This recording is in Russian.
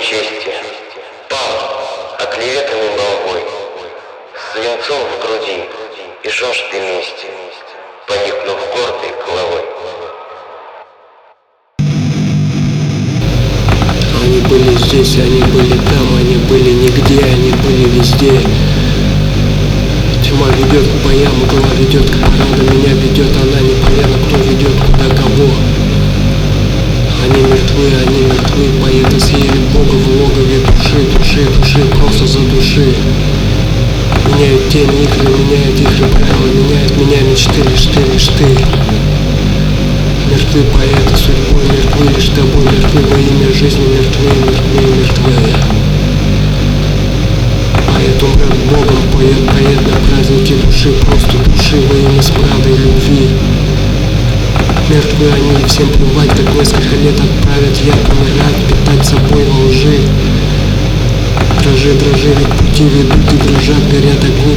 чести. Пал, оклеветанный молвой, с свинцом в груди и жаждой мести, поникнув гордой головой. Они были здесь, они были там, они были нигде, они были везде. Тьма ведет к боям, мгла ведет к параду, меня ведет она, непонятно кто ведет, куда кого. Они мертвы, они мертвы, души. Меняют тени игры, меняют игры правила, меняют меня мечты, лишь ты, лишь ты. Мертвы поэты судьбой, мертвы лишь тобой, мертвы во имя жизни, мертвы, мертвы, мертвы. Поэт умрет Богом, поэт, поэт на празднике души, просто души во имя и любви. Мертвы они, всем плевать, так несколько лет отправят я помирать, Дрожи, дрожи, ведь пути ведут и дрожат, горят огни,